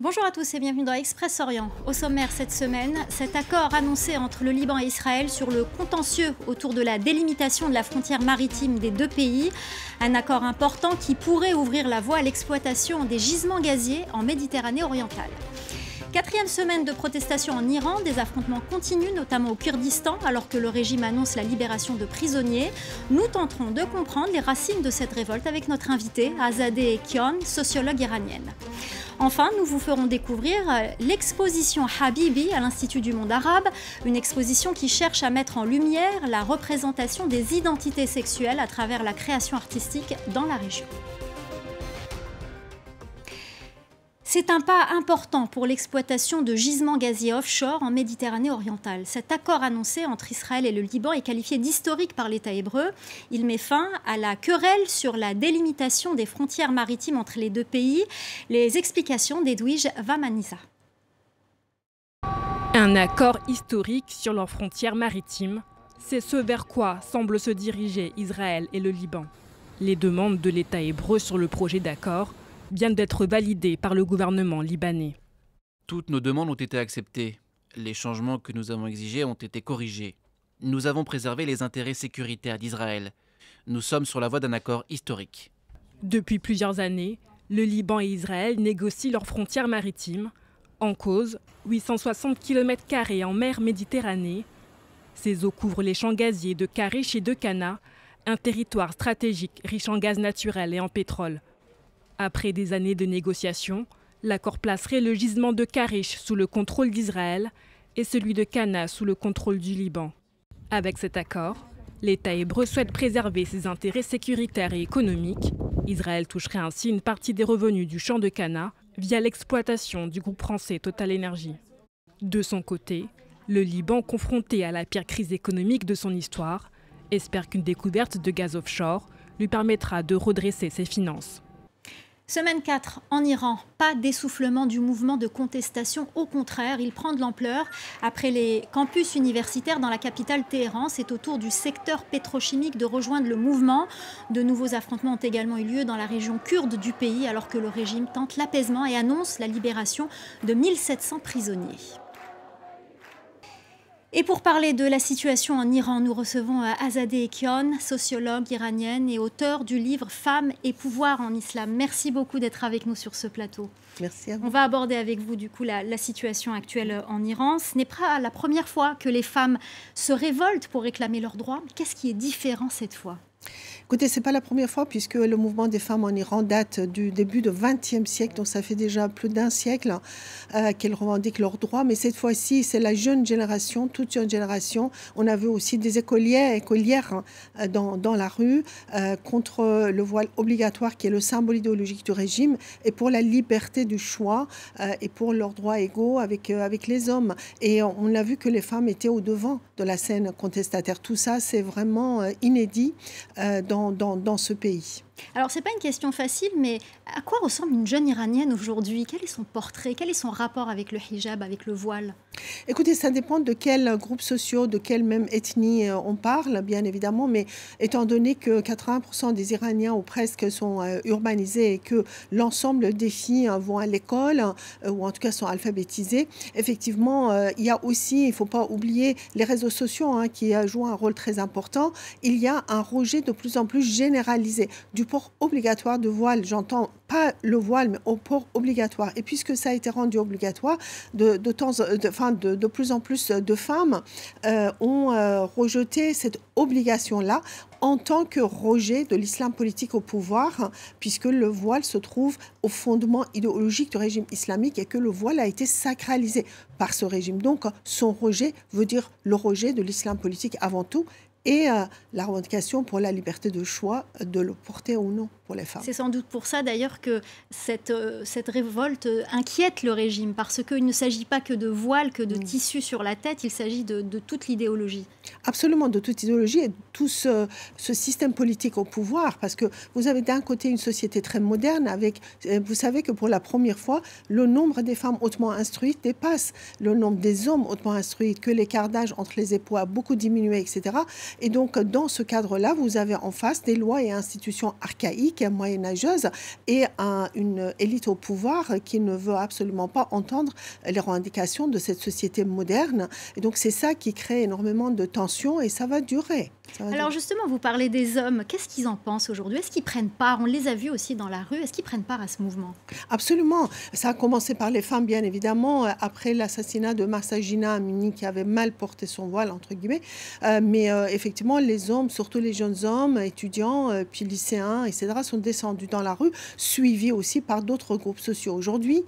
Bonjour à tous et bienvenue dans Express Orient. Au sommaire cette semaine, cet accord annoncé entre le Liban et Israël sur le contentieux autour de la délimitation de la frontière maritime des deux pays. Un accord important qui pourrait ouvrir la voie à l'exploitation des gisements gaziers en Méditerranée orientale. Quatrième semaine de protestation en Iran, des affrontements continuent, notamment au Kurdistan, alors que le régime annonce la libération de prisonniers. Nous tenterons de comprendre les racines de cette révolte avec notre invitée, Azadeh Kion, sociologue iranienne. Enfin, nous vous ferons découvrir euh, l'exposition Habibi à l'Institut du monde arabe, une exposition qui cherche à mettre en lumière la représentation des identités sexuelles à travers la création artistique dans la région. C'est un pas important pour l'exploitation de gisements gaziers offshore en Méditerranée orientale. Cet accord annoncé entre Israël et le Liban est qualifié d'historique par l'État hébreu. Il met fin à la querelle sur la délimitation des frontières maritimes entre les deux pays. Les explications d'Edwige Vamanisa. Un accord historique sur leurs frontières maritimes, c'est ce vers quoi semblent se diriger Israël et le Liban. Les demandes de l'État hébreu sur le projet d'accord viennent d'être validées par le gouvernement libanais. Toutes nos demandes ont été acceptées. Les changements que nous avons exigés ont été corrigés. Nous avons préservé les intérêts sécuritaires d'Israël. Nous sommes sur la voie d'un accord historique. Depuis plusieurs années, le Liban et Israël négocient leurs frontières maritimes. En cause, 860 km en mer Méditerranée. Ces eaux couvrent les champs gaziers de Karish et de Cana, un territoire stratégique riche en gaz naturel et en pétrole. Après des années de négociations, l'accord placerait le gisement de Karish sous le contrôle d'Israël et celui de Cana sous le contrôle du Liban. Avec cet accord, l'État hébreu souhaite préserver ses intérêts sécuritaires et économiques. Israël toucherait ainsi une partie des revenus du champ de Cana via l'exploitation du groupe français Total Energy. De son côté, le Liban, confronté à la pire crise économique de son histoire, espère qu'une découverte de gaz offshore lui permettra de redresser ses finances. Semaine 4 en Iran, pas d'essoufflement du mouvement de contestation, au contraire, il prend de l'ampleur. Après les campus universitaires dans la capitale Téhéran, c'est au tour du secteur pétrochimique de rejoindre le mouvement. De nouveaux affrontements ont également eu lieu dans la région kurde du pays alors que le régime tente l'apaisement et annonce la libération de 1700 prisonniers. Et pour parler de la situation en Iran, nous recevons euh, Azadeh Ekion, sociologue iranienne et auteur du livre Femmes et pouvoir en islam. Merci beaucoup d'être avec nous sur ce plateau. Merci à vous. On va aborder avec vous du coup la, la situation actuelle en Iran. Ce n'est pas la première fois que les femmes se révoltent pour réclamer leurs droits. Qu'est-ce qui est différent cette fois? Écoutez, ce n'est pas la première fois puisque le mouvement des femmes en Iran date du début du XXe siècle, donc ça fait déjà plus d'un siècle euh, qu'elles revendiquent leurs droits. Mais cette fois-ci, c'est la jeune génération, toute jeune génération. On a vu aussi des écoliers, écolières euh, dans, dans, la rue euh, contre le voile obligatoire qui est le symbole idéologique du régime et pour la liberté du choix et pour leurs droits égaux avec, avec les hommes. Et on a vu que les femmes étaient au devant de la scène contestataire. Tout ça, c'est vraiment inédit dans dans, ce pays. Alors, ce n'est pas une question facile, mais à quoi ressemble une jeune iranienne aujourd'hui? Quel est son portrait? Quel est son rapport avec le hijab, avec le voile? Écoutez, ça dépend de quel groupe social, de quelle même ethnie euh, on parle, bien évidemment, mais étant donné que 80% des Iraniens ou presque sont euh, urbanisés et que l'ensemble des filles hein, vont à l'école, euh, ou en tout cas sont alphabétisées, effectivement, il y a aussi, il ne faut pas oublier les réseaux sociaux hein, qui jouent un rôle très important. Il y a un rejet de plus en plus généralisé du port obligatoire de voile. J'entends pas le voile, mais au port obligatoire. Et puisque ça a été rendu obligatoire, de, de, temps, de, de, plus en plus de femmes euh, ont euh, rejeté cette obligation-là en tant que rejet de l'islam politique au pouvoir, puisque le voile se trouve au fondement idéologique du régime islamique et que le voile a été sacralisé par ce régime. Donc, son rejet veut dire le rejet de l'islam politique avant tout et euh, la revendication pour la liberté de choix de le porter ou non pour les femmes. C'est sans doute pour ça d'ailleurs que cette, euh, cette révolte inquiète le régime, parce qu'il ne s'agit pas que de voile, que de mm. tissu sur la tête, il s'agit de, de, toute l'idéologie. Absolument, de toute idéologie et tout ce, ce, système politique au pouvoir, parce que vous avez d'un côté une société très moderne, avec, euh, vous savez que pour la première fois, le nombre des femmes hautement instruites dépasse le nombre des hommes hautement instruits, que l'écart d'âge entre les époux a beaucoup diminué, etc. Et donc, dans ce cadre-là, vous avez en face des lois et institutions archaïques classique, moyenâgeuse, et une élite au pouvoir qui ne veut absolument pas entendre les revendications de cette société moderne. Et donc c'est ça qui crée énormément de tensions et ça va durer. Alors justement, vous parlez des hommes. Qu'est-ce qu'ils en pensent aujourd'hui? Est-ce qu'ils prennent part? On les a vus aussi dans la rue. Est-ce qu'ils prennent part à ce mouvement? Absolument. Ça a commencé par les femmes, bien évidemment, après l'assassinat de Marsagina Amini, qui avait mal porté son voile, entre guillemets. Euh, mais euh, effectivement, les hommes, surtout les jeunes hommes, étudiants, euh, puis lycéens, etc., sont descendus dans la rue, suivis aussi par d'autres groupes sociaux. Aujourd'hui,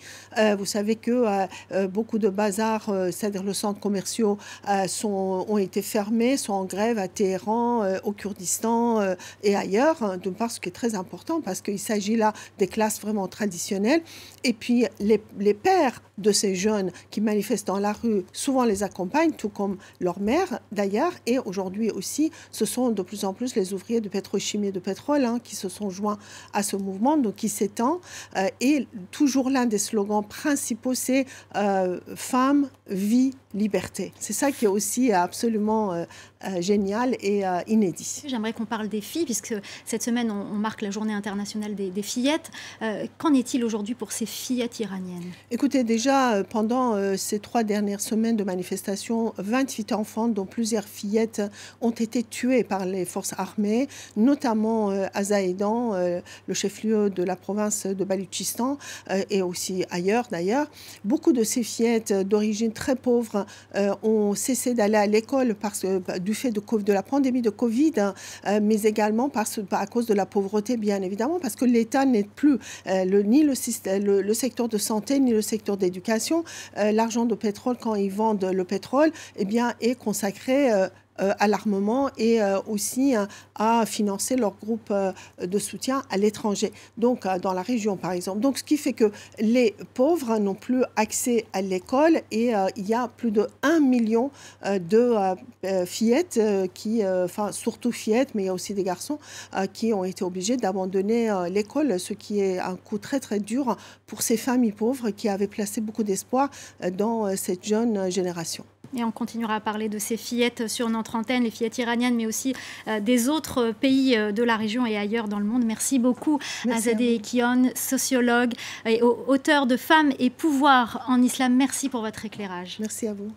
vous savez que beaucoup de bazars, c'est-à-dire le centres commerciaux, sont, ont été fermés, sont en grève à Téhéran euh, au Kurdistan euh, et ailleurs, hein, de part ce qui est très important parce qu'il s'agit là des classes vraiment traditionnelles. Et puis les, les, pères de ces jeunes qui manifestent dans la rue souvent les accompagnent, tout comme leur mère d'ailleurs. Et aujourd'hui aussi, ce sont de plus en plus les ouvriers de pétrochimie et de pétrole hein, qui se sont joints à ce mouvement, donc qui s'étend. Euh, et toujours l'un des slogans principaux, c'est femme, vie, liberté. C'est ça qui est aussi absolument euh, euh, génial et euh, inédit. J'aimerais qu'on parle des filles, puisque cette semaine, on, marque la journée internationale des, fillettes. Qu'en est-il aujourd'hui pour ces fillettes iraniennes? Écoutez, déjà, pendant ces trois dernières semaines de manifestation, 28 enfants, dont plusieurs fillettes, ont été tués par les forces armées, notamment à Zaïdan, le chef-lieu de la province de Baluchistan, et aussi ailleurs d'ailleurs. Beaucoup de ces fillettes d'origine très pauvre euh, ont cessé d'aller à l'école bah, du fait de, la pandémie de Covid, hein, euh, mais également parce, à cause de la pauvreté, bien évidemment, parce que l'État n'est plus euh, ni le, le, secteur de santé ni le secteur d'éducation. L'argent de pétrole, quand ils vendent le pétrole, eh bien, est consacré euh, à l'armement et euh, aussi euh, à financer leur groupe de soutien à l'étranger, donc dans la région par exemple. Donc ce qui fait que les pauvres n'ont plus accès à l'école et il y a plus de 1 million de fillettes qui, enfin surtout fillettes, mais il y a aussi des garçons qui ont été obligés d'abandonner l'école, ce qui est un coup très très dur pour ces familles pauvres qui avaient placé beaucoup d'espoir dans cette jeune génération. Et on continuera à parler de ces fillettes sur notre antenne, les fillettes iraniennes, mais aussi euh, des autres pays euh, de la région et ailleurs dans le monde. Merci beaucoup Azadeh Ekion, sociologue et auteur de Femmes et pouvoir en islam. Merci pour votre éclairage. Merci à vous.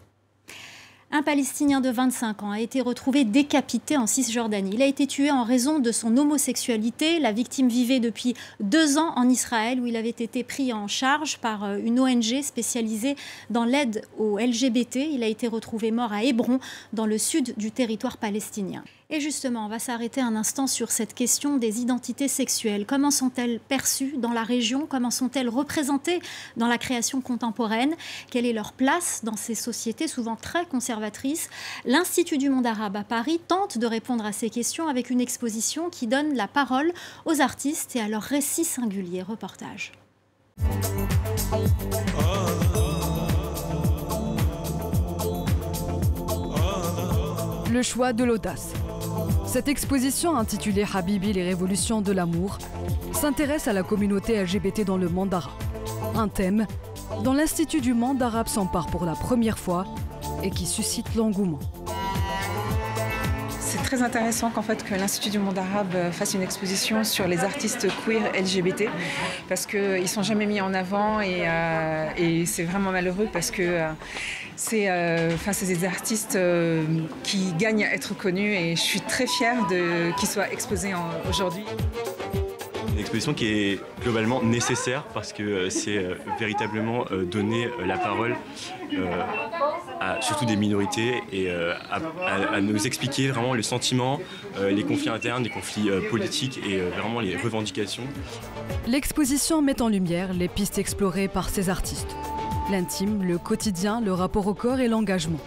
Un Palestinien de 25 ans a été retrouvé décapité en Cisjordanie. Il a été tué en raison de son homosexualité. La victime vivait depuis deux ans en Israël où il avait été pris en charge par euh, une ONG spécialisée dans l'aide aux LGBT. Il a été retrouvé mort à Hébron, dans le sud du territoire palestinien. Et justement, on va s'arrêter un instant sur cette question des identités sexuelles. Comment sont-elles perçues dans la région? Comment sont-elles représentées dans la création contemporaine? Quelle est leur place dans ces sociétés souvent très conservatrices? L'Institut du monde arabe à Paris tente de répondre à ces questions avec une exposition qui donne la parole aux artistes et à leurs récits singuliers. Reportage. Le choix de l'audace. Cette exposition intitulée Habibi, les révolutions de l'amour s'intéresse à la communauté LGBT dans le monde arabe. Un thème dont l'Institut du monde arabe s'empare pour la première fois et qui suscite l'engouement. Très intéressant qu'en fait que l'Institut du monde arabe fasse une exposition sur les artistes queer LGBT parce qu'ils ne sont jamais mis en avant et, euh, c'est vraiment malheureux parce que euh, c'est euh, des artistes euh, qui gagnent à être connus et je suis très fière qu'ils soient exposés aujourd'hui. Une exposition qui est globalement nécessaire parce que euh, c'est euh, véritablement donner la parole à surtout des minorités et à, nous expliquer vraiment le sentiment, les conflits internes, les conflits politiques et vraiment les revendications. L'exposition met en lumière les pistes explorées par ces artistes l'intime, le quotidien, le rapport au corps et l'engagement.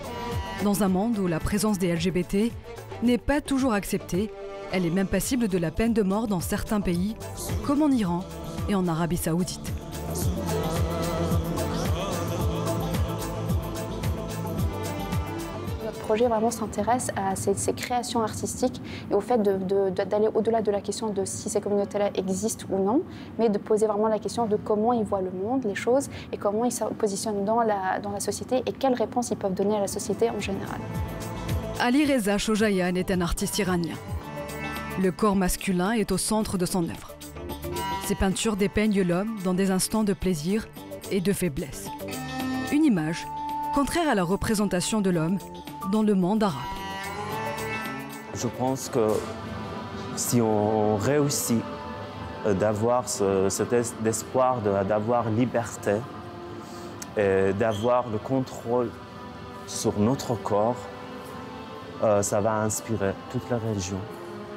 Dans un monde où la présence des LGBT n'est pas toujours acceptée, elle est même passible de la peine de mort dans certains pays, comme en Iran et en Arabie saoudite. Projet vraiment s'intéresse à ces, créations artistiques et au fait d'aller au-delà de la question de si ces communautés-là existent ou non, mais de poser vraiment la question de comment ils voient le monde, les choses, et comment ils se positionnent dans la, société et quelles réponses ils peuvent donner à la société en général. Ali Reza Shojayan est un artiste iranien. Le corps masculin est au centre de son œuvre. Ces peintures dépeignent l'homme dans des instants de plaisir et de faiblesse. Une image contraire à la représentation de l'homme dans le monde arabe. Je pense que si on réussit euh, d'avoir ce, cet espoir d'avoir liberté et d'avoir le contrôle sur notre corps, euh, ça va inspirer toute la région.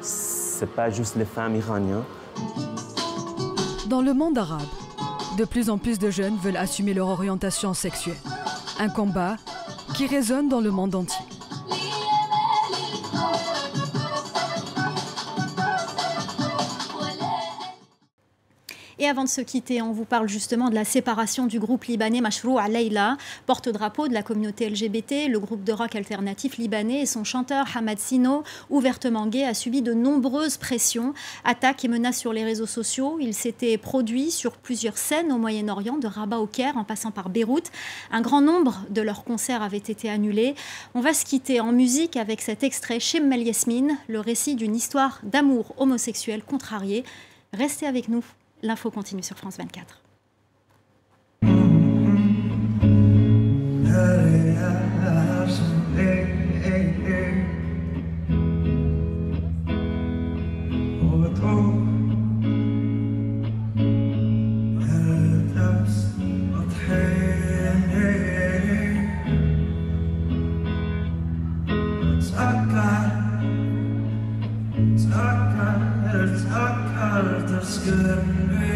C'est pas juste les femmes iraniennes. Dans le monde arabe, de plus en plus de jeunes veulent assumer leur orientation sexuelle. Un combat qui résonne dans le monde entier. Avant de se quitter, on vous parle justement de la séparation du groupe libanais Mashrou Leila, porte-drapeau de la communauté LGBT. Le groupe de rock alternatif libanais et son chanteur Hamad Sino, ouvertement gay, a subi de nombreuses pressions, attaques et menaces sur les réseaux sociaux. Il s'était produit sur plusieurs scènes au Moyen-Orient, de Rabat au Caire en passant par Beyrouth. Un grand nombre de leurs concerts avaient été annulés. On va se quitter en musique avec cet extrait chez Mel Yasmine, le récit d'une histoire d'amour homosexuel contrarié. Restez avec nous. L'info continue sur France 24. the